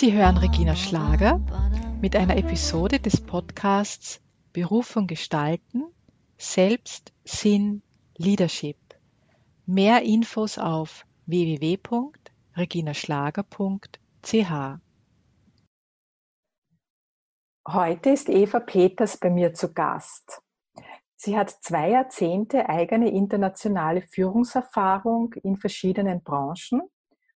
Sie hören Regina Schlager mit einer Episode des Podcasts Berufung gestalten, Selbst, Sinn, Leadership. Mehr Infos auf www.reginaschlager.ch. Heute ist Eva Peters bei mir zu Gast. Sie hat zwei Jahrzehnte eigene internationale Führungserfahrung in verschiedenen Branchen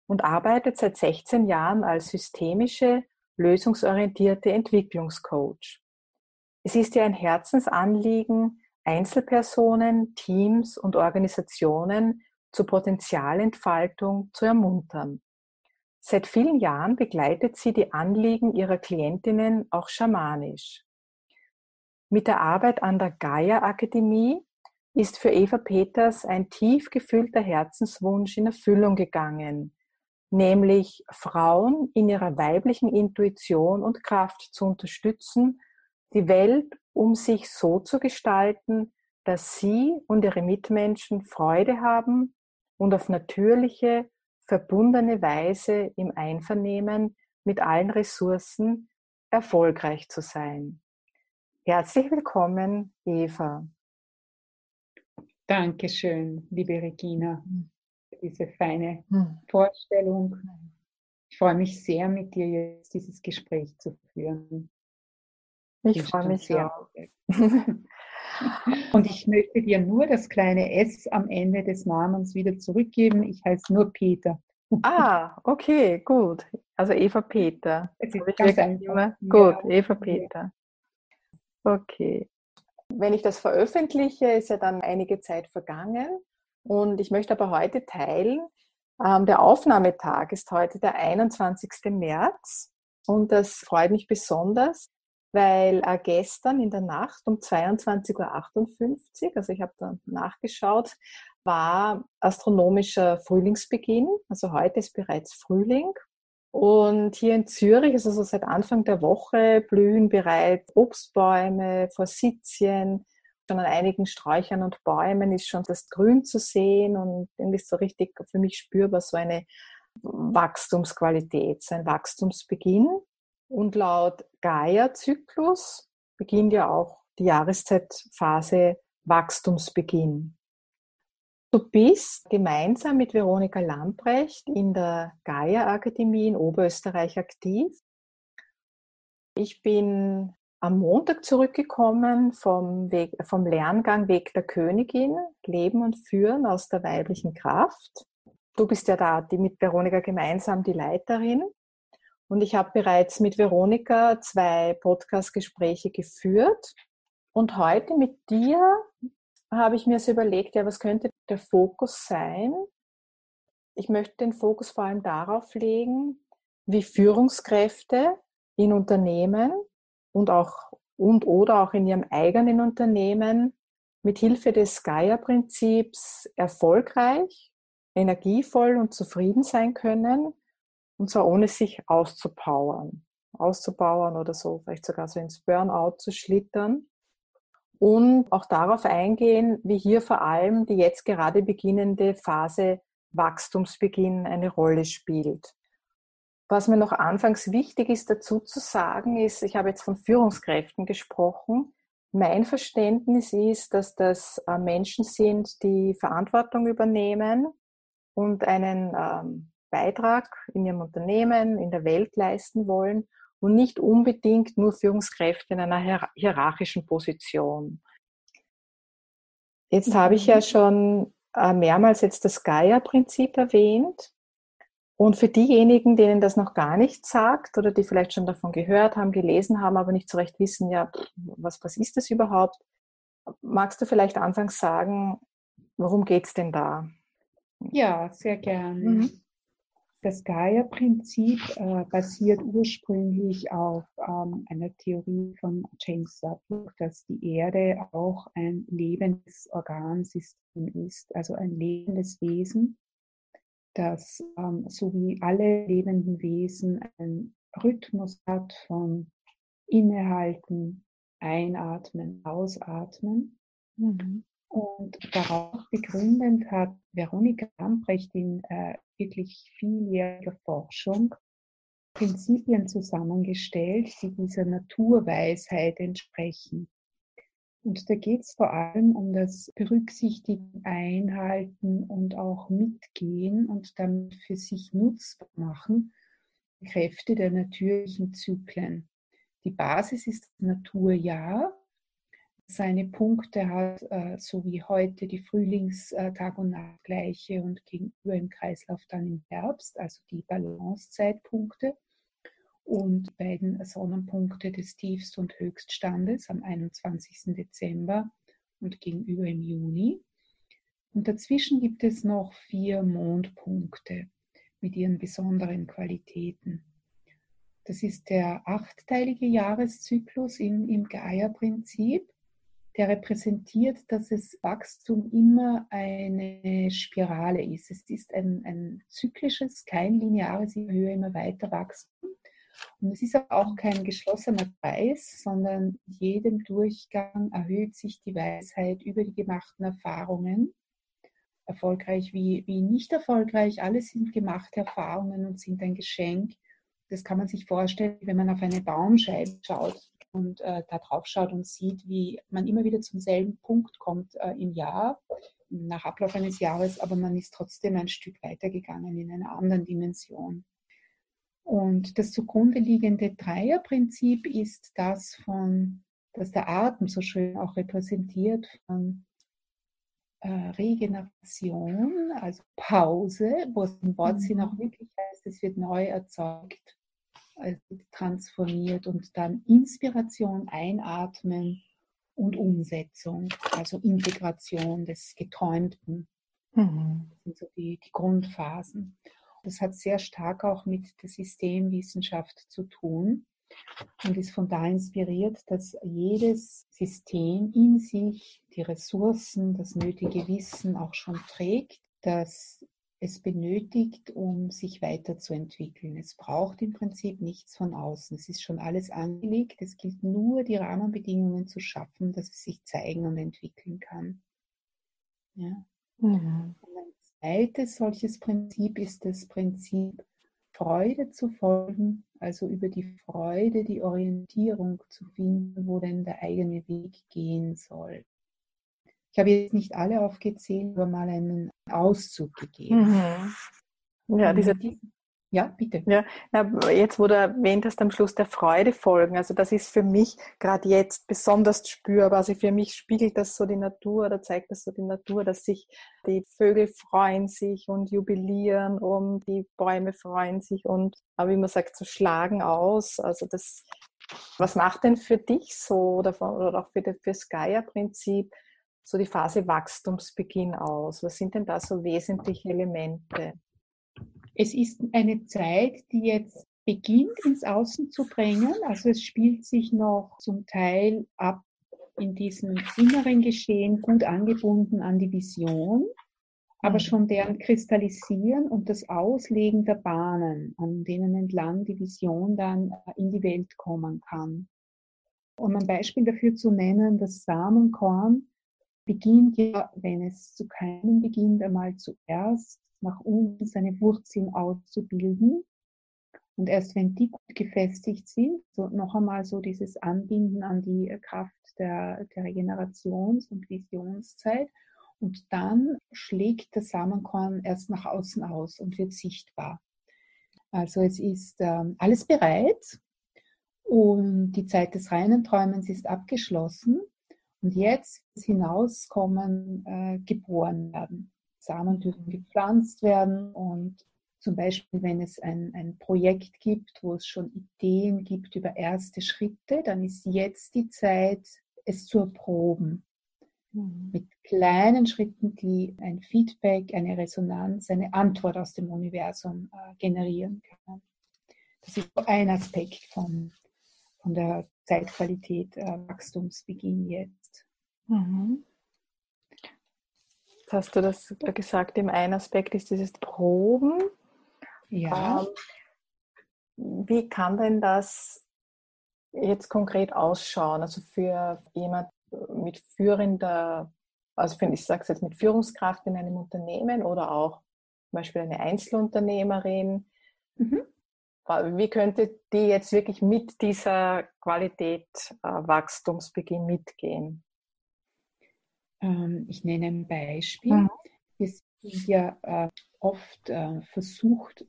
und arbeitet seit 16 Jahren als systemische, lösungsorientierte Entwicklungscoach. Es ist ihr ein Herzensanliegen, Einzelpersonen, Teams und Organisationen zur Potenzialentfaltung zu ermuntern. Seit vielen Jahren begleitet sie die Anliegen ihrer Klientinnen auch schamanisch. Mit der Arbeit an der Gaia Akademie ist für Eva Peters ein tief gefühlter Herzenswunsch in Erfüllung gegangen, nämlich Frauen in ihrer weiblichen Intuition und Kraft zu unterstützen, die Welt um sich so zu gestalten, dass sie und ihre Mitmenschen Freude haben und auf natürliche, verbundene Weise im Einvernehmen mit allen Ressourcen erfolgreich zu sein. Herzlich willkommen, Eva. Dankeschön, liebe Regina diese feine hm. Vorstellung. Ich freue mich sehr, mit dir jetzt dieses Gespräch zu führen. Ich, ich freue mich sehr. Auch. Und ich möchte dir nur das kleine S am Ende des Namens wieder zurückgeben. Ich heiße nur Peter. Ah, okay, gut. Also Eva Peter. Es ist ganz immer. Gut. Eva Peter. Okay. Wenn ich das veröffentliche, ist ja dann einige Zeit vergangen. Und ich möchte aber heute teilen, ähm, der Aufnahmetag ist heute der 21. März. Und das freut mich besonders, weil äh, gestern in der Nacht um 22.58 Uhr, also ich habe da nachgeschaut, war astronomischer Frühlingsbeginn. Also heute ist bereits Frühling. Und hier in Zürich, also so seit Anfang der Woche, blühen bereits Obstbäume, Forsythien, Schon an einigen Sträuchern und Bäumen ist schon das Grün zu sehen und irgendwie so richtig für mich spürbar so eine Wachstumsqualität, so ein Wachstumsbeginn. Und laut Gaia-Zyklus beginnt ja auch die Jahreszeitphase Wachstumsbeginn. Du bist gemeinsam mit Veronika Lamprecht in der Gaia-Akademie in Oberösterreich aktiv. Ich bin am Montag zurückgekommen vom, Weg, vom Lerngang Weg der Königin, Leben und Führen aus der weiblichen Kraft. Du bist ja da die mit Veronika gemeinsam die Leiterin. Und ich habe bereits mit Veronika zwei Podcast-Gespräche geführt. Und heute mit dir habe ich mir so überlegt, ja, was könnte der Fokus sein? Ich möchte den Fokus vor allem darauf legen, wie Führungskräfte in Unternehmen und auch und oder auch in ihrem eigenen Unternehmen mit Hilfe des Gaia-Prinzips erfolgreich, energievoll und zufrieden sein können. Und zwar ohne sich auszupowern, auszupowern oder so, vielleicht sogar so ins Burnout zu schlittern und auch darauf eingehen, wie hier vor allem die jetzt gerade beginnende Phase Wachstumsbeginn eine Rolle spielt. Was mir noch anfangs wichtig ist dazu zu sagen, ist, ich habe jetzt von Führungskräften gesprochen. Mein Verständnis ist, dass das äh, Menschen sind, die Verantwortung übernehmen und einen ähm, Beitrag in ihrem Unternehmen, in der Welt leisten wollen und nicht unbedingt nur Führungskräfte in einer hierarchischen Position. Jetzt habe ich ja mhm. schon äh, mehrmals jetzt das Gaia-Prinzip erwähnt. Und für diejenigen, denen das noch gar nichts sagt oder die vielleicht schon davon gehört haben, gelesen haben, aber nicht so recht wissen, ja, was, was ist das überhaupt? Magst du vielleicht anfangs sagen, worum geht es denn da? Ja, sehr gerne. Mhm. Das Gaia-Prinzip äh, basiert ursprünglich auf ähm, einer Theorie von James Sutton, dass die Erde auch ein lebendes Organsystem ist, also ein lebendes Wesen dass ähm, so wie alle lebenden Wesen einen Rhythmus hat von Innehalten, Einatmen, Ausatmen. Mhm. Und darauf begründend hat Veronika Lamprecht in äh, wirklich vieljähriger Forschung Prinzipien zusammengestellt, die dieser Naturweisheit entsprechen. Und da geht es vor allem um das Berücksichtigen, Einhalten und auch Mitgehen und dann für sich nutzbar machen Kräfte der natürlichen Zyklen. Die Basis ist das Naturjahr. Seine Punkte hat, äh, so wie heute die Frühlingstag- und Nachtgleiche und gegenüber im Kreislauf dann im Herbst, also die Balancezeitpunkte und beiden Sonnenpunkte des Tiefst- und Höchststandes am 21. Dezember und gegenüber im Juni. Und dazwischen gibt es noch vier Mondpunkte mit ihren besonderen Qualitäten. Das ist der achtteilige Jahreszyklus im, im Gaia-Prinzip. Der repräsentiert, dass das Wachstum immer eine Spirale ist. Es ist ein, ein zyklisches, kein lineares, immer höher, immer weiter Wachstum. Und es ist auch kein geschlossener Kreis, sondern jedem Durchgang erhöht sich die Weisheit über die gemachten Erfahrungen. Erfolgreich wie, wie nicht erfolgreich, alles sind gemachte Erfahrungen und sind ein Geschenk. Das kann man sich vorstellen, wenn man auf eine Baumscheibe schaut und äh, da drauf schaut und sieht, wie man immer wieder zum selben Punkt kommt äh, im Jahr, nach Ablauf eines Jahres, aber man ist trotzdem ein Stück weitergegangen in einer anderen Dimension. Und das zugrunde liegende Dreierprinzip ist das von, das der Atem so schön auch repräsentiert von äh, Regeneration, also Pause, wo es im Wortsinn auch mhm. wirklich heißt, es wird neu erzeugt, transformiert und dann Inspiration, Einatmen und Umsetzung, also Integration des Geträumten. Mhm. Das sind so die, die Grundphasen. Das hat sehr stark auch mit der Systemwissenschaft zu tun und ist von da inspiriert, dass jedes System in sich die Ressourcen, das nötige Wissen auch schon trägt, das es benötigt, um sich weiterzuentwickeln. Es braucht im Prinzip nichts von außen. Es ist schon alles angelegt. Es gilt nur, die Rahmenbedingungen zu schaffen, dass es sich zeigen und entwickeln kann. Ja. Mhm zweites solches Prinzip ist das Prinzip Freude zu folgen, also über die Freude die Orientierung zu finden, wo denn der eigene Weg gehen soll. Ich habe jetzt nicht alle aufgezählt, aber mal einen Auszug gegeben. Mhm. Ja, diese, ja, bitte. Ja, jetzt, wo du erwähnt hast, am Schluss der Freude folgen. Also das ist für mich gerade jetzt besonders spürbar. Also für mich spiegelt das so die Natur oder zeigt das so die Natur, dass sich die Vögel freuen sich und jubilieren und die Bäume freuen sich und, wie man sagt, so schlagen aus. Also das, was macht denn für dich so oder, oder auch für, das Gaia-Prinzip so die Phase Wachstumsbeginn aus? Was sind denn da so wesentliche Elemente? Es ist eine Zeit, die jetzt beginnt ins Außen zu drängen. Also es spielt sich noch zum Teil ab in diesem inneren Geschehen gut angebunden an die Vision, aber mhm. schon deren Kristallisieren und das Auslegen der Bahnen, an denen entlang die Vision dann in die Welt kommen kann. Um ein Beispiel dafür zu nennen, das Samenkorn beginnt ja, wenn es zu keinem beginnt, einmal zuerst nach unten seine Wurzeln auszubilden. Und erst wenn die gut gefestigt sind, so noch einmal so dieses Anbinden an die Kraft der, der Regenerations- und Visionszeit. Und dann schlägt das Samenkorn erst nach außen aus und wird sichtbar. Also es ist ähm, alles bereit und die Zeit des reinen Träumens ist abgeschlossen. Und jetzt hinauskommen, äh, geboren werden. Samen dürfen gepflanzt werden und zum Beispiel, wenn es ein, ein Projekt gibt, wo es schon Ideen gibt über erste Schritte, dann ist jetzt die Zeit, es zu erproben. Mhm. Mit kleinen Schritten, die ein Feedback, eine Resonanz, eine Antwort aus dem Universum äh, generieren können. Das ist ein Aspekt von, von der Zeitqualität, äh, Wachstumsbeginn jetzt. Mhm hast du das gesagt, im einen Aspekt ist dieses Proben. Ja. Ähm, wie kann denn das jetzt konkret ausschauen? Also für jemand mit führender also finde ich, sage es jetzt mit Führungskraft in einem Unternehmen oder auch zum Beispiel eine Einzelunternehmerin. Mhm. Wie könnte die jetzt wirklich mit dieser Qualität äh, Wachstumsbeginn mitgehen? Ähm, ich nenne ein Beispiel. Mhm. Wir sind ja äh, oft äh, versucht,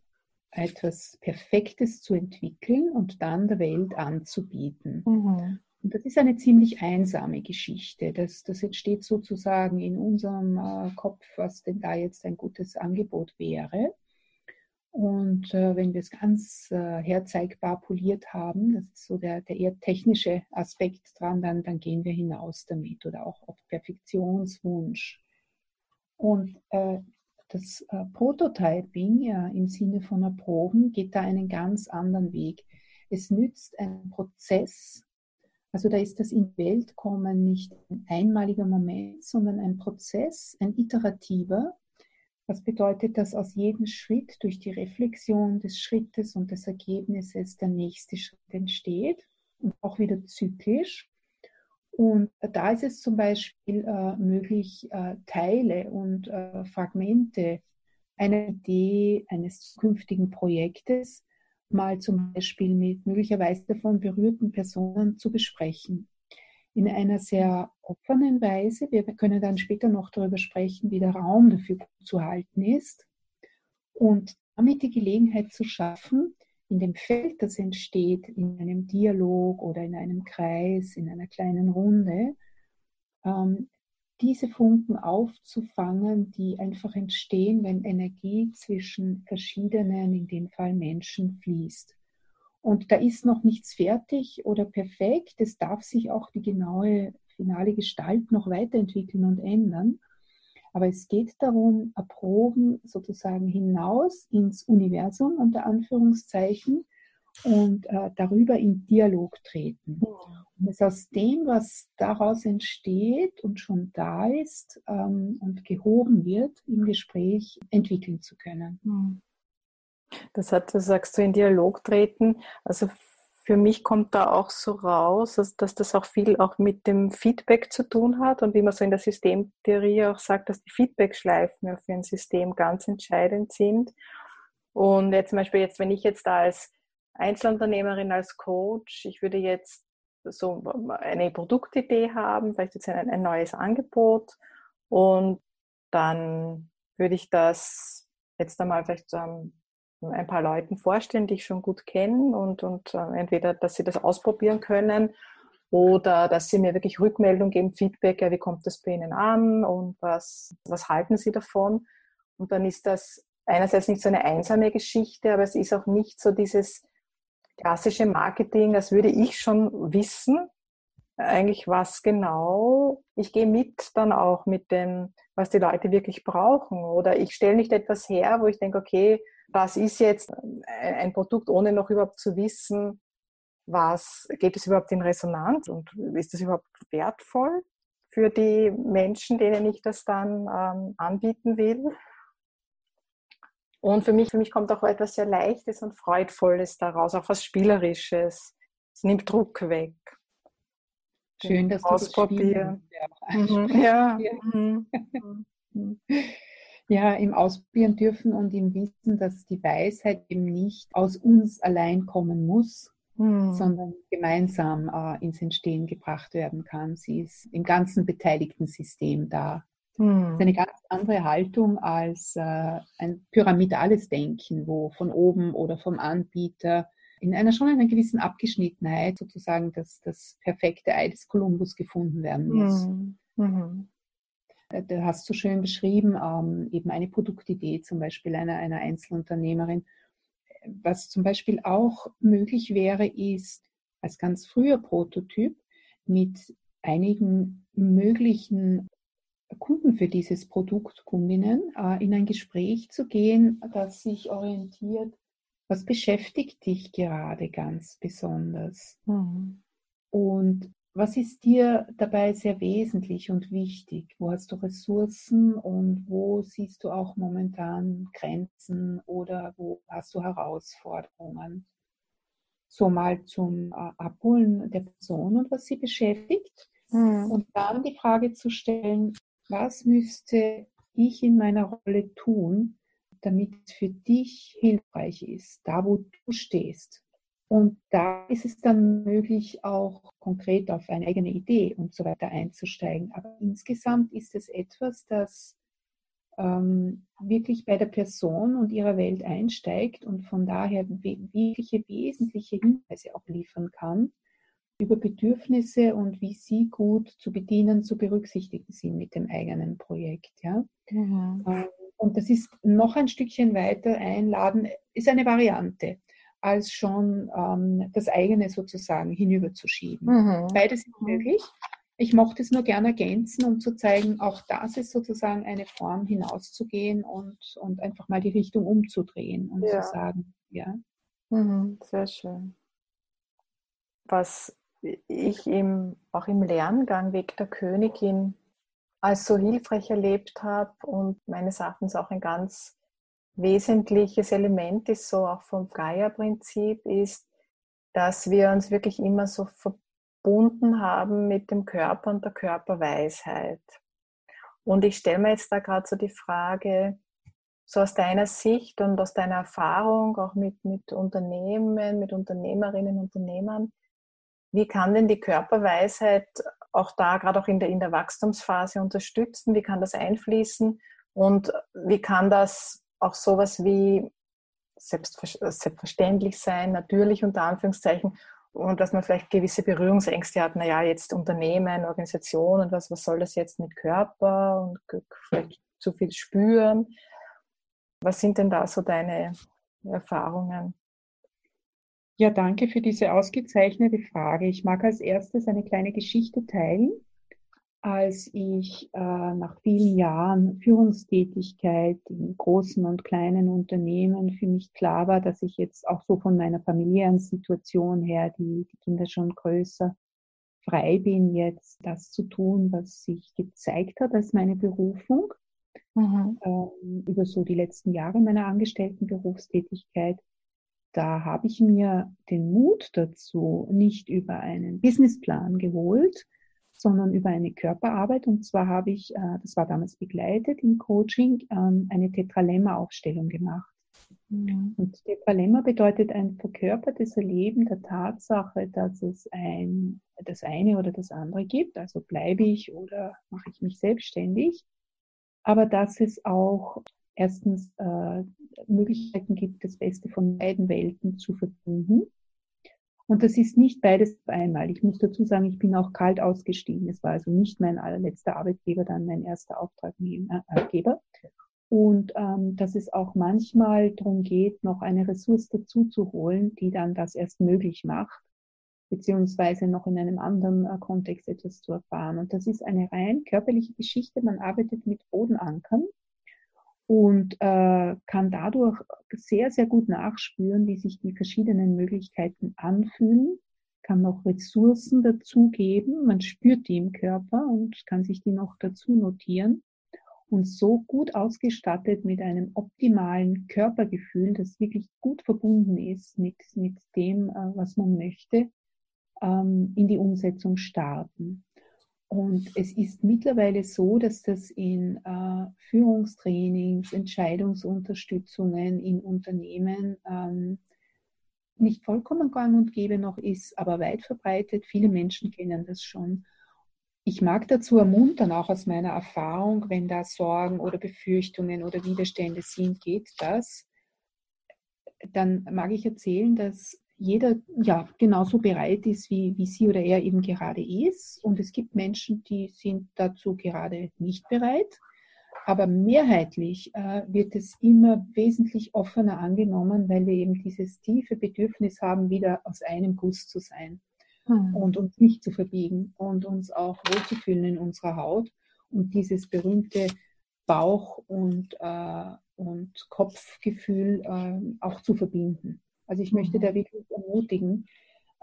etwas Perfektes zu entwickeln und dann der Welt anzubieten. Mhm. Und das ist eine ziemlich einsame Geschichte. Das, das entsteht sozusagen in unserem äh, Kopf, was denn da jetzt ein gutes Angebot wäre. Und äh, wenn wir es ganz äh, herzeigbar poliert haben, das ist so der, der eher technische Aspekt dran, dann, dann gehen wir hinaus damit oder auch auf Perfektionswunsch. Und äh, das äh, Prototyping im Sinne von Erproben geht da einen ganz anderen Weg. Es nützt einen Prozess, also da ist das in die Welt kommen nicht ein einmaliger Moment, sondern ein Prozess, ein iterativer. Was bedeutet, dass aus jedem Schritt durch die Reflexion des Schrittes und des Ergebnisses der nächste Schritt entsteht und auch wieder zyklisch. Und da ist es zum Beispiel äh, möglich, äh, Teile und äh, Fragmente einer Idee eines zukünftigen Projektes mal zum Beispiel mit möglicherweise davon berührten Personen zu besprechen. In einer sehr offenen Weise. Wir können dann später noch darüber sprechen, wie der Raum dafür zu halten ist. Und damit die Gelegenheit zu schaffen, in dem Feld, das entsteht, in einem Dialog oder in einem Kreis, in einer kleinen Runde, ähm, diese Funken aufzufangen, die einfach entstehen, wenn Energie zwischen verschiedenen, in dem Fall Menschen, fließt. Und da ist noch nichts fertig oder perfekt. Es darf sich auch die genaue finale Gestalt noch weiterentwickeln und ändern. Aber es geht darum, erproben sozusagen hinaus ins Universum unter Anführungszeichen und äh, darüber in Dialog treten. Und es aus dem, was daraus entsteht und schon da ist ähm, und gehoben wird, im Gespräch entwickeln zu können. Hm. Das hat, das sagst du, in Dialog treten. Also für mich kommt da auch so raus, dass, das auch viel auch mit dem Feedback zu tun hat und wie man so in der Systemtheorie auch sagt, dass die Feedback-Schleifen für ein System ganz entscheidend sind. Und jetzt zum Beispiel jetzt, wenn ich jetzt da als Einzelunternehmerin, als Coach, ich würde jetzt so eine Produktidee haben, vielleicht jetzt ein, ein neues Angebot und dann würde ich das jetzt einmal vielleicht so einem ein paar Leuten vorstellen, die ich schon gut kenne und, und äh, entweder, dass sie das ausprobieren können oder dass sie mir wirklich Rückmeldung geben, Feedback, ja, wie kommt das bei Ihnen an und was, was halten Sie davon? Und dann ist das einerseits nicht so eine einsame Geschichte, aber es ist auch nicht so dieses klassische Marketing, als würde ich schon wissen, eigentlich was genau. Ich gehe mit dann auch mit dem, was die Leute wirklich brauchen. Oder ich stelle nicht etwas her, wo ich denke, okay, was ist jetzt ein Produkt, ohne noch überhaupt zu wissen, was geht es überhaupt in Resonanz und ist das überhaupt wertvoll für die Menschen, denen ich das dann ähm, anbieten will. Und für mich, für mich kommt auch etwas sehr Leichtes und Freudvolles daraus, auch was Spielerisches. Es nimmt Druck weg. Schön, dass du ausprobieren. Das mhm. ja. Mhm. ja, im Ausprobieren dürfen und im Wissen, dass die Weisheit eben nicht aus uns allein kommen muss, hm. sondern gemeinsam äh, ins Entstehen gebracht werden kann. Sie ist im ganzen beteiligten System da. Hm. Das ist eine ganz andere Haltung als äh, ein pyramidales Denken, wo von oben oder vom Anbieter in einer schon einer gewissen Abgeschnittenheit sozusagen das, das perfekte Ei des Kolumbus gefunden werden muss. Hm. Mhm. Äh, du hast so schön beschrieben, ähm, eben eine Produktidee zum Beispiel einer, einer Einzelunternehmerin. Was zum Beispiel auch möglich wäre, ist als ganz früher Prototyp mit einigen möglichen Kunden für dieses Produkt, Kundinnen, äh, in ein Gespräch zu gehen, das sich orientiert, was beschäftigt dich gerade ganz besonders? Mhm. Und was ist dir dabei sehr wesentlich und wichtig? Wo hast du Ressourcen und wo siehst du auch momentan Grenzen oder wo hast du Herausforderungen? So mal zum äh, Abholen der Person und was sie beschäftigt. Mhm. Und dann die Frage zu stellen, Was müsste ich in meiner Rolle tun, damit es für dich hilfreich ist, da wo du stehst? Und da ist es dann möglich, auch konkret auf eine eigene Idee und so weiter einzusteigen. Aber insgesamt ist es etwas, das ähm, wirklich bei der Person und ihrer Welt einsteigt und von daher wirkliche wesentliche Hinweise auch liefern kann über Bedürfnisse und wie sie gut zu bedienen, zu berücksichtigen sind mit dem eigenen Projekt. Ja? Mhm. Ähm, und das ist noch ein Stückchen weiter einladen, ist eine Variante als schon ähm, das eigene sozusagen hinüberzuschieben. Mhm. Beides ist mhm. möglich. Ich mochte es nur gerne ergänzen, um zu zeigen, auch das ist sozusagen eine Form, hinauszugehen und, und einfach mal die Richtung umzudrehen und ja. zu sagen, ja. Mhm, sehr schön. Was ich im, auch im Lerngang Weg der Königin als so hilfreich erlebt habe und meines Erachtens auch ein ganz wesentliches Element ist, so auch vom Gaia-Prinzip, ist, dass wir uns wirklich immer so verbunden haben mit dem Körper und der Körperweisheit. Und ich stelle mir jetzt da gerade so die Frage, so aus deiner Sicht und aus deiner Erfahrung, auch mit, mit Unternehmen, mit Unternehmerinnen und Unternehmern, wie kann denn die Körperweisheit auch da, gerade auch in der, in der Wachstumsphase unterstützen? Wie kann das einfließen? Und wie kann das auch sowas wie selbstverständlich sein, natürlich unter Anführungszeichen, und dass man vielleicht gewisse Berührungsängste hat, naja, jetzt Unternehmen, Organisation und was, was soll das jetzt mit Körper und vielleicht zu viel spüren. Was sind denn da so deine Erfahrungen? Ja, danke für diese ausgezeichnete Frage. Ich mag als erstes eine kleine Geschichte teilen als ich äh, nach vielen Jahren Führungstätigkeit in großen und kleinen Unternehmen für mich klar war, dass ich jetzt auch so von meiner familiären Situation her, die, die Kinder schon größer, frei bin, jetzt das zu tun, was sich gezeigt hat als meine Berufung. Mhm. Ähm, über so die letzten Jahre meiner angestellten Berufstätigkeit. Da habe ich mir den Mut dazu nicht über einen Businessplan geholt, sondern über eine Körperarbeit. Und zwar habe ich, äh, das war damals begleitet im Coaching, ähm, eine Tetralemma-Aufstellung gemacht. Mhm. Und Tetralemma bedeutet ein verkörpertes Erleben der Tatsache, dass es ein, das eine oder das andere gibt. Also bleibe ich oder mache ich mich selbstständig. Aber dass es auch erstens äh, Möglichkeiten gibt, das Beste von beiden Welten zu verbinden und das ist nicht beides auf einmal. Ich muss dazu sagen, ich bin auch kalt ausgestiegen. Es war also nicht mein allerletzter Arbeitgeber, dann mein erster Auftraggeber. Und ähm, dass es auch manchmal darum geht, noch eine Ressource dazu zu holen, die dann das erst möglich macht, beziehungsweise noch in einem anderen äh, Kontext etwas zu erfahren. Und das ist eine rein körperliche Geschichte. Man arbeitet mit Bodenankern und äh, kann dadurch sehr, sehr gut nachspüren, wie sich die verschiedenen Möglichkeiten anfühlen, kann noch Ressourcen dazugeben, man spürt die im Körper und kann sich die noch dazu notieren und so gut ausgestattet mit einem optimalen Körpergefühl, das wirklich gut verbunden ist mit, mit dem, äh, was man möchte, ähm, in die Umsetzung starten. Und es ist mittlerweile so, dass das in äh, Führungstrainings, Entscheidungsunterstützungen in Unternehmen ähm, nicht vollkommen gang und gäbe noch ist, aber weit verbreitet. Viele Menschen kennen das schon. Ich mag dazu ermuntern, auch aus meiner Erfahrung, wenn da Sorgen oder Befürchtungen oder Widerstände sind, geht das. Dann mag ich erzählen, dass jeder ja genauso bereit ist, wie, wie sie oder er eben gerade ist. Und es gibt Menschen, die sind dazu gerade nicht bereit. Aber mehrheitlich äh, wird es immer wesentlich offener angenommen, weil wir eben dieses tiefe Bedürfnis haben, wieder aus einem Guss zu sein hm. und uns nicht zu verbiegen und uns auch wohlzufühlen in unserer Haut und dieses berühmte Bauch- und, äh, und Kopfgefühl äh, auch zu verbinden. Also ich möchte da wirklich ermutigen.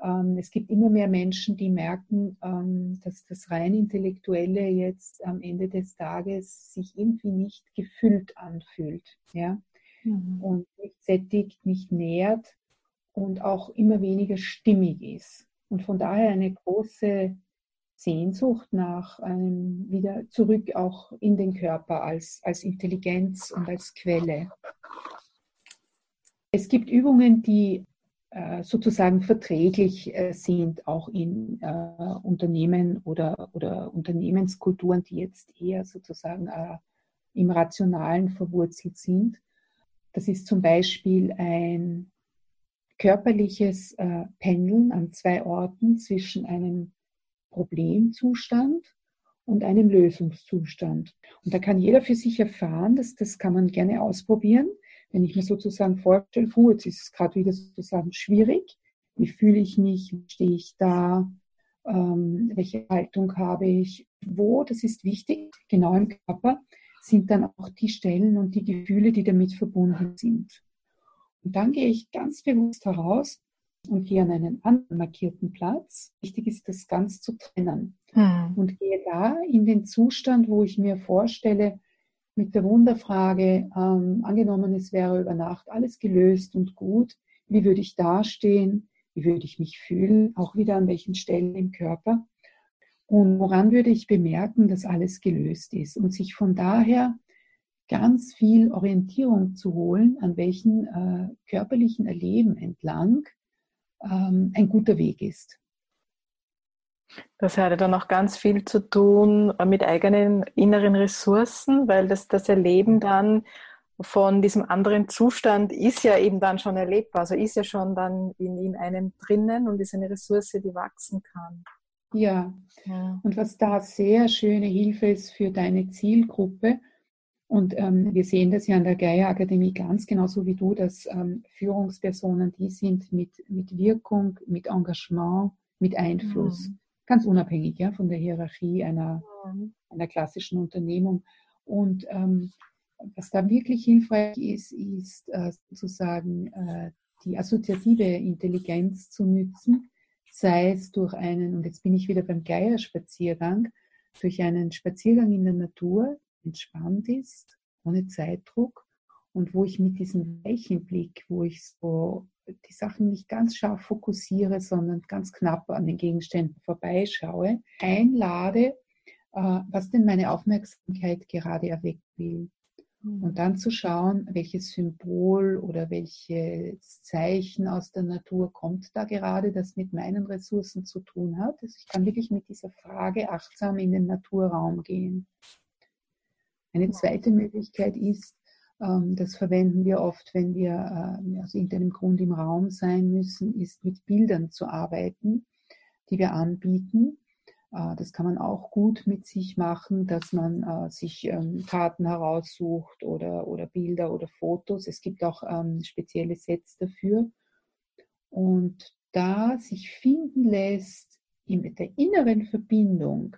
Ähm, es gibt immer mehr Menschen, die merken, ähm, dass das rein Intellektuelle jetzt am Ende des Tages sich irgendwie nicht gefüllt anfühlt. Ja? Mhm. Und nicht sättigt, nicht nährt und auch immer weniger stimmig ist. Und von daher eine große Sehnsucht nach einem wieder zurück auch in den Körper als, als Intelligenz und als Quelle. Es gibt Übungen, die äh, sozusagen verträglich äh, sind, auch in äh, Unternehmen oder, oder Unternehmenskulturen, die jetzt eher sozusagen im Rationalen verwurzelt sind. Das ist zum Beispiel ein körperliches Pendeln an zwei Orten zwischen einem Problemzustand und einem Lösungszustand. Und da kann jeder für sich erfahren, dass das kann man gerne ausprobieren. Wenn ich mir sozusagen vorstelle, puh, jetzt ist es gerade wieder sozusagen schwierig. Wie fühle ich mich? Wie stehe ich da? Ähm, welche Haltung habe ich? Wo? Das ist wichtig. Genau im Körper sind dann auch die Stellen und die Gefühle, die damit verbunden sind. Und dann gehe ich ganz bewusst heraus und gehe an einen anderen markierten Platz. Wichtig ist, das ganz zu trennen. Hm. Und gehe da in den Zustand, wo ich mir vorstelle, mit der Wunderfrage, ähm, angenommen, es wäre über Nacht alles gelöst und gut, wie würde ich dastehen, wie würde ich mich fühlen, auch wieder an welchen Stellen im Körper? Und woran würde ich bemerken, dass alles gelöst ist? Und sich von daher ganz viel Orientierung zu holen, an welchen äh, körperlichen Erleben entlang ähm, ein guter Weg ist. Das hat ja dann auch ganz viel zu tun äh, mit eigenen inneren Ressourcen, weil das, das Erleben dann von diesem anderen Zustand ist ja eben dann schon erlebbar, also ist ja schon dann in, in einem drinnen und ist eine Ressource, die wachsen kann. Ja. ja. und was da sehr schöne Hilfe ist für deine Zielgruppe, und ähm, wir sehen das ja an der Geier Akademie ganz genauso wie du, dass ähm, Führungspersonen die sind mit, mit Wirkung, mit Engagement, mit Einfluss. Mhm ganz unabhängig ja, von der Hierarchie einer, einer klassischen Unternehmung. Und ähm, was da wirklich hilfreich ist, ist äh, sozusagen äh, die assoziative Intelligenz zu nützen, sei es durch einen, und jetzt bin ich wieder beim Geierspaziergang, durch einen Spaziergang in der Natur, entspannt ist, ohne Zeitdruck und wo ich mit diesem weichen Blick, wo ich so die Sachen nicht ganz scharf fokussiere, sondern ganz knapp an den Gegenständen vorbeischaue, einlade, äh, was denn meine Aufmerksamkeit gerade erwecken will. Mhm. Und dann zu schauen, welches Symbol oder welches Zeichen aus der Natur kommt da gerade, das mit meinen Ressourcen zu tun hat. Also ich kann wirklich mit dieser Frage achtsam in den Naturraum gehen. Eine zweite Möglichkeit ist, das verwenden wir oft, wenn wir äh, aus irgendeinem Grund im Raum sein müssen, ist mit Bildern zu arbeiten, die wir anbieten. Äh, das kann man auch gut mit sich machen, dass man äh, sich ähm, Karten heraussucht oder, oder Bilder oder Fotos. Es gibt auch ähm, spezielle Sets dafür. Und da sich finden lässt in der inneren Verbindung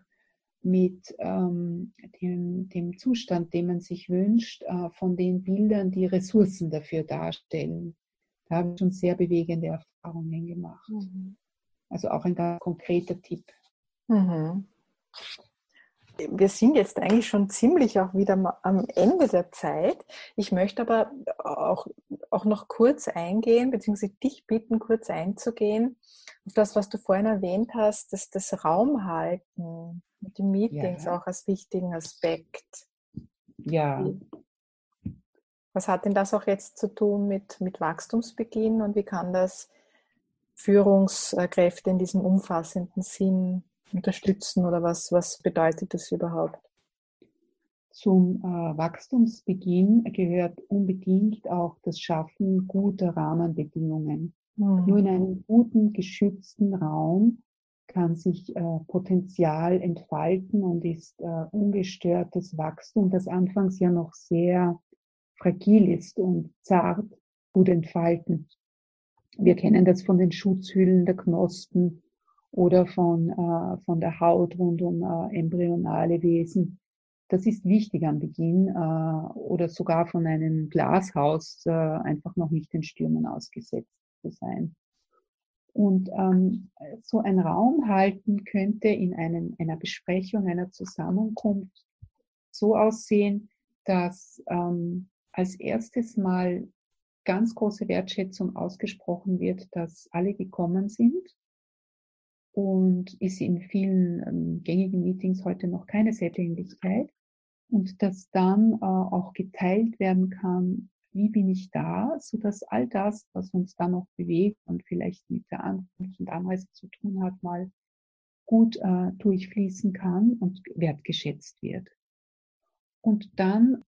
mit ähm, dem, dem, Zustand, den man sich wünscht, äh, von den Bildern, die Ressourcen dafür darstellen. Da habe ich schon sehr bewegende Erfahrungen gemacht. Mhm. Also auch ein ganz konkreter Tipp. Mhm. Wir sind jetzt eigentlich schon ziemlich auch wieder am Ende der Zeit. Ich möchte aber auch, auch noch kurz eingehen, beziehungsweise dich bitten, kurz einzugehen auf das, was du vorhin erwähnt hast, dass das Raumhalten mit den Meetings ja. auch als wichtigen Aspekt. Ja. Was hat denn das auch jetzt zu tun mit, mit Wachstumsbeginn und wie kann das Führungskräfte in diesem umfassenden Sinn unterstützen oder was, was bedeutet das überhaupt? Zum äh, Wachstumsbeginn gehört unbedingt auch das Schaffen guter Rahmenbedingungen. Mhm. Nur in einem guten, geschützten Raum kann sich äh, Potenzial entfalten und ist äh, ungestörtes Wachstum, das anfangs ja noch sehr fragil ist und zart, gut entfalten. Wir kennen das von den Schutzhüllen der Knospen oder von, äh, von der Haut rund um äh, embryonale Wesen. Das ist wichtig am Beginn äh, oder sogar von einem Glashaus äh, einfach noch nicht den Stürmen ausgesetzt zu sein. Und ähm, so ein Raum halten könnte in einem, einer Besprechung, einer Zusammenkunft so aussehen, dass ähm, als erstes mal ganz große Wertschätzung ausgesprochen wird, dass alle gekommen sind und ist in vielen ähm, gängigen Meetings heute noch keine Selbstständigkeit und dass dann äh, auch geteilt werden kann, wie bin ich da, so dass all das, was uns dann noch bewegt und vielleicht mit der Ankunft und Anreise zu tun hat, mal gut äh, durchfließen kann und wertgeschätzt wird. Und dann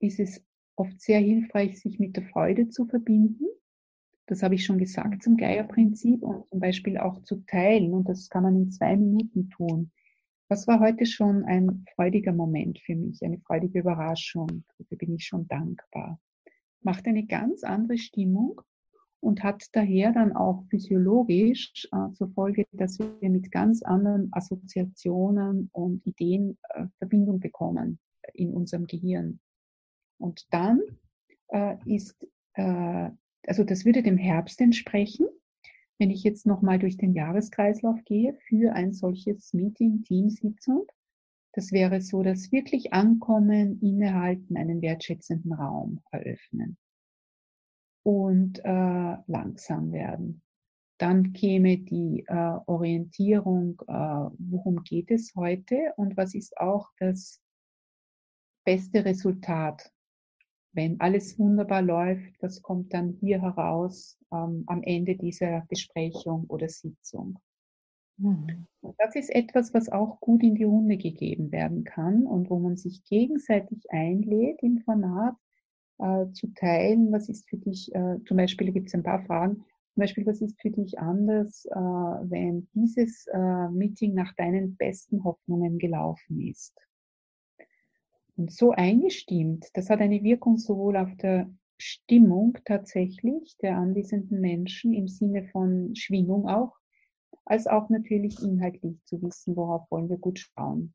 ist es oft sehr hilfreich, sich mit der Freude zu verbinden. Das habe ich schon gesagt zum Geierprinzip und zum Beispiel auch zu teilen. Und das kann man in zwei Minuten tun. Was war heute schon ein freudiger Moment für mich, eine freudige Überraschung? Dafür bin ich schon dankbar. Macht eine ganz andere Stimmung und hat daher dann auch physiologisch äh, zur Folge, dass wir mit ganz anderen Assoziationen und Ideen äh, Verbindung bekommen in unserem Gehirn. Und dann äh, ist, äh, also das würde dem Herbst entsprechen, wenn ich jetzt nochmal durch den Jahreskreislauf gehe für ein solches Meeting, Teamsitzung. Das wäre so, dass wirklich Ankommen, Innehalten, einen wertschätzenden Raum eröffnen und äh, langsam werden. Dann käme die äh, Orientierung, äh, worum geht es heute und was ist auch das beste Resultat. Wenn alles wunderbar läuft, das kommt dann hier heraus ähm, am Ende dieser Besprechung oder Sitzung. Mhm. Das ist etwas, was auch gut in die Runde gegeben werden kann und wo man sich gegenseitig einlädt im Format, äh, zu teilen, was ist für dich, äh, zum Beispiel gibt es ein paar Fragen, zum Beispiel, was ist für dich anders, äh, wenn dieses äh, Meeting nach deinen besten Hoffnungen gelaufen ist? Und so eingestimmt, das hat eine Wirkung sowohl auf der Stimmung tatsächlich der anwesenden Menschen im Sinne von Schwingung auch, als auch natürlich inhaltlich zu wissen, worauf wollen wir gut schauen.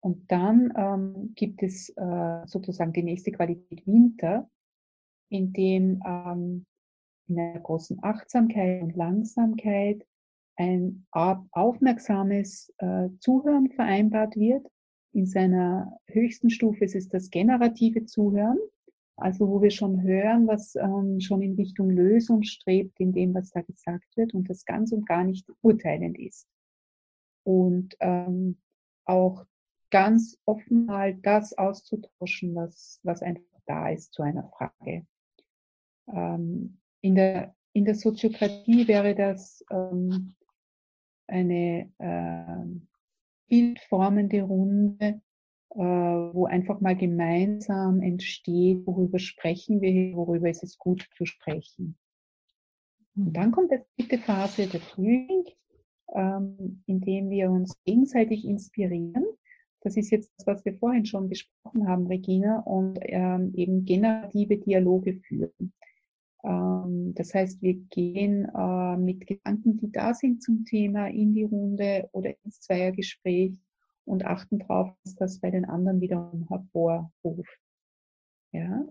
Und dann ähm, gibt es äh, sozusagen die nächste Qualität Winter, in dem ähm, in einer großen Achtsamkeit und Langsamkeit ein aufmerksames äh, Zuhören vereinbart wird. In seiner höchsten Stufe ist es das generative Zuhören, also wo wir schon hören, was ähm, schon in Richtung Lösung strebt in dem, was da gesagt wird und das ganz und gar nicht urteilend ist. Und ähm, auch ganz offen mal das auszutauschen, was, was einfach da ist zu einer Frage. Ähm, in, der, in der Soziokratie wäre das ähm, eine äh, bildformende Runde, äh, wo einfach mal gemeinsam entsteht, worüber sprechen wir, worüber ist es gut zu sprechen. Und dann kommt die dritte Phase, der Frühling, ähm, in dem wir uns gegenseitig inspirieren das ist jetzt das, was wir vorhin schon besprochen haben, Regina, und ähm, eben generative Dialoge führen. Ähm, das heißt, wir gehen äh, mit Gedanken, die da sind zum Thema, in die Runde oder ins Zweiergespräch und achten darauf, dass das bei den anderen wiederum hervorruft. Ja,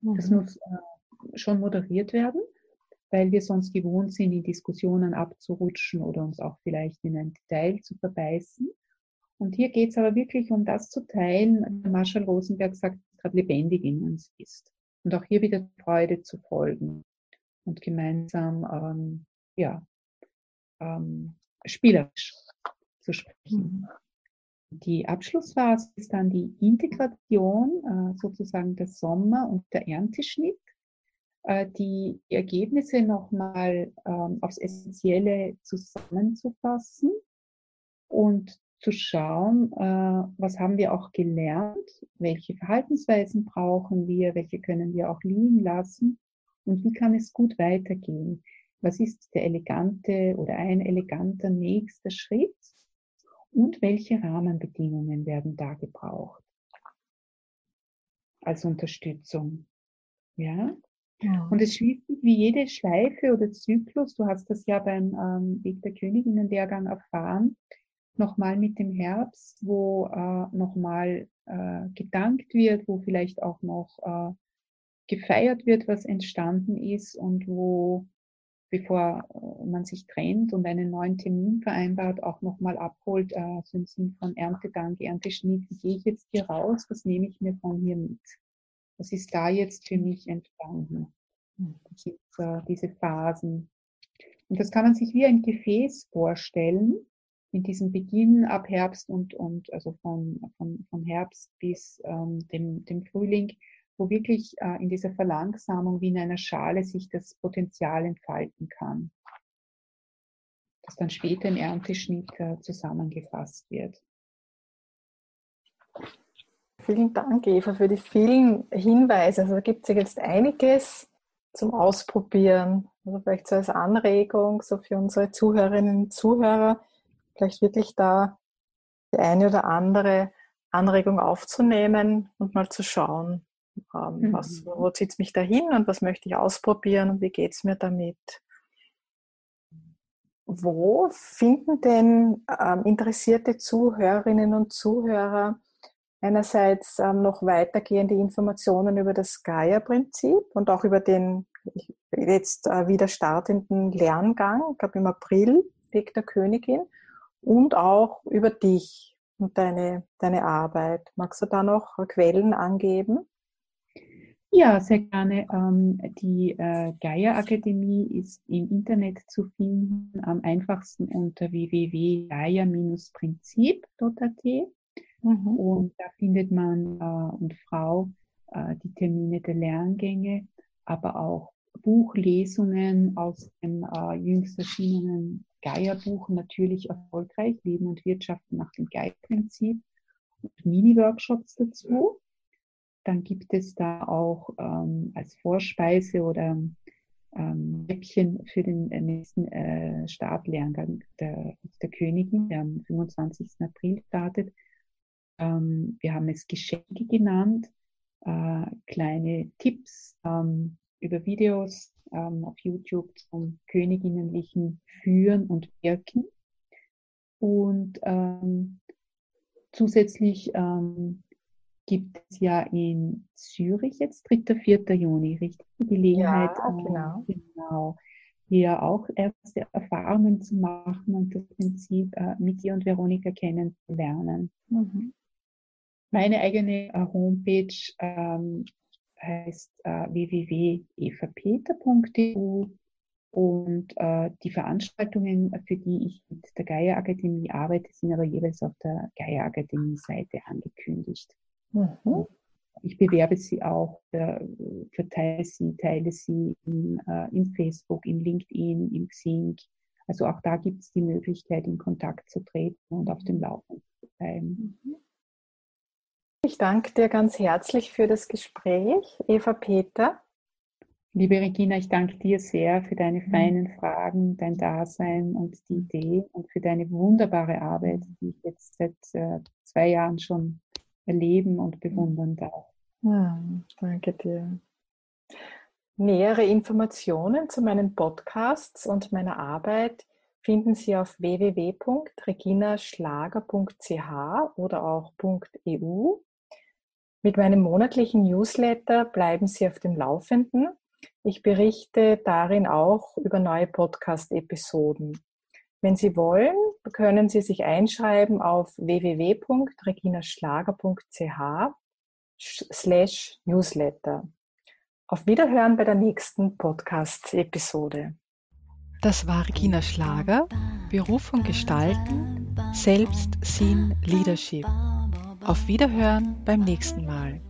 mhm. das muss äh, schon moderiert werden, weil wir sonst gewohnt sind, in Diskussionen abzurutschen oder uns auch vielleicht in ein Detail zu verbeißen. Und hier geht es aber wirklich um das zu teilen, Marshall Rosenberg sagt, gerade lebendig in uns ist. Und auch hier wieder Freude zu folgen und gemeinsam ähm, ja, ähm, spielerisch zu sprechen. Mhm. Die Abschlussphase ist dann die Integration, äh, sozusagen der Sommer- und der Ernteschnitt, äh, die Ergebnisse nochmal ähm, aufs Essentielle zusammenzufassen und zu schauen, äh, was haben wir auch gelernt, welche Verhaltensweisen brauchen wir, welche können wir auch liegen lassen und wie kann es gut weitergehen. Was ist der elegante oder ein eleganter nächster Schritt und welche Rahmenbedingungen werden da gebraucht als Unterstützung. Ja? ja. Und es schließt sich wie jede Schleife oder Zyklus, du hast das ja beim ähm, Weg der Königinnen-Lehrgang erfahren, nochmal mit dem Herbst, wo äh, nochmal äh, gedankt wird, wo vielleicht auch noch äh, gefeiert wird, was entstanden ist und wo, bevor äh, man sich trennt und einen neuen Termin vereinbart, auch nochmal abholt, äh, so im Sinn von Erntedank, Ernteschnitt, wie gehe ich jetzt hier raus, was nehme ich mir von hier mit? Was ist da jetzt für mich entstanden? Äh, diese Phasen. Und das kann man sich wie ein Gefäß vorstellen, in diesem Beginn ab Herbst und, und also von, von, von Herbst bis ähm, dem, dem Frühling, wo wirklich äh, in dieser Verlangsamung wie in einer Schale sich das Potenzial entfalten kann, das dann später im Ernteschnitt äh, zusammengefasst wird. Vielen Dank, Eva, für die vielen Hinweise. Also da gibt es jetzt einiges zum Ausprobieren. Also vielleicht so als Anregung, so für unsere Zuhörerinnen und Zuhörer, vielleicht wirklich da die eine oder andere Anregung aufzunehmen und mal zu schauen, ähm, mhm. was, wo zieht es mich dahin und was möchte ich ausprobieren und wie geht es mir damit. Wo finden denn ähm, interessierte Zuhörerinnen und Zuhörer einerseits ähm, noch weitergehende Informationen über das Gaia-Prinzip und auch über den jetzt äh, wieder startenden Lerngang, ich glaube im April, Weg der Königin, und auch über dich und deine, deine Arbeit. Magst du da noch Quellen angeben? Ja, sehr gerne. Ähm, die äh, Gaia-Akademie ist im Internet zu finden, am einfachsten unter www.gaia-prinzip.at. Mhm. Und da findet man äh, und Frau äh, die Termine der Lerngänge, aber auch Buchlesungen aus dem äh, jüngst erschienenen Gaia-Buch natürlich erfolgreich, Leben und Wirtschaften nach dem Gaia-Prinzip und Mini-Workshops dazu. Dann gibt es da auch ähm, als Vorspeise oder ähm, für den nächsten äh, Startlehrgang der, der Königin, der am 25. April startet. Ähm, wir haben es Geschenke genannt, äh, kleine Tipps, ähm, über Videos ähm, auf YouTube zum königinnenlichen Führen und Wirken. Und ähm, zusätzlich ähm, gibt es ja in Zürich jetzt 3. 4. Juni, richtig? Die Gelegenheit, ja, genau. Äh, genau hier auch erste Erfahrungen zu machen und das Prinzip äh, mit dir und Veronika kennenzulernen. Mhm. Meine eigene äh, Homepage ähm, heißt äh, www.evapeter.eu und äh, die Veranstaltungen, für die ich mit der Gaia Akademie arbeite, sind aber jeweils auf der Gaia Akademie Seite angekündigt. Mhm. Ich bewerbe sie auch, äh, verteile sie, teile sie in, äh, in Facebook, in LinkedIn, in Xing. Also auch da gibt es die Möglichkeit, in Kontakt zu treten und auf dem Laufenden zu bleiben. Mhm. Ich danke dir ganz herzlich für das Gespräch, Eva Peter. Liebe Regina, ich danke dir sehr für deine mhm. feinen Fragen, dein Dasein und die Idee und für deine wunderbare Arbeit, die ich jetzt seit äh, zwei Jahren schon erleben und bewundern darf. Hm, danke dir. Nähere Informationen zu meinen Podcasts und meiner Arbeit finden Sie auf www.reginaschlager.ch oder auch .eu mit meinem monatlichen Newsletter bleiben Sie auf dem Laufenden. Ich berichte darin auch über neue Podcast-Episoden. Wenn Sie wollen, können Sie sich einschreiben auf www.reginaschlager.ch slash Newsletter. Auf Wiederhören bei der nächsten Podcast-Episode. Das war Regina Schlager, Berufung Gestalten, Selbst, Sinn, Leadership. Auf Wiederhören beim nächsten Mal.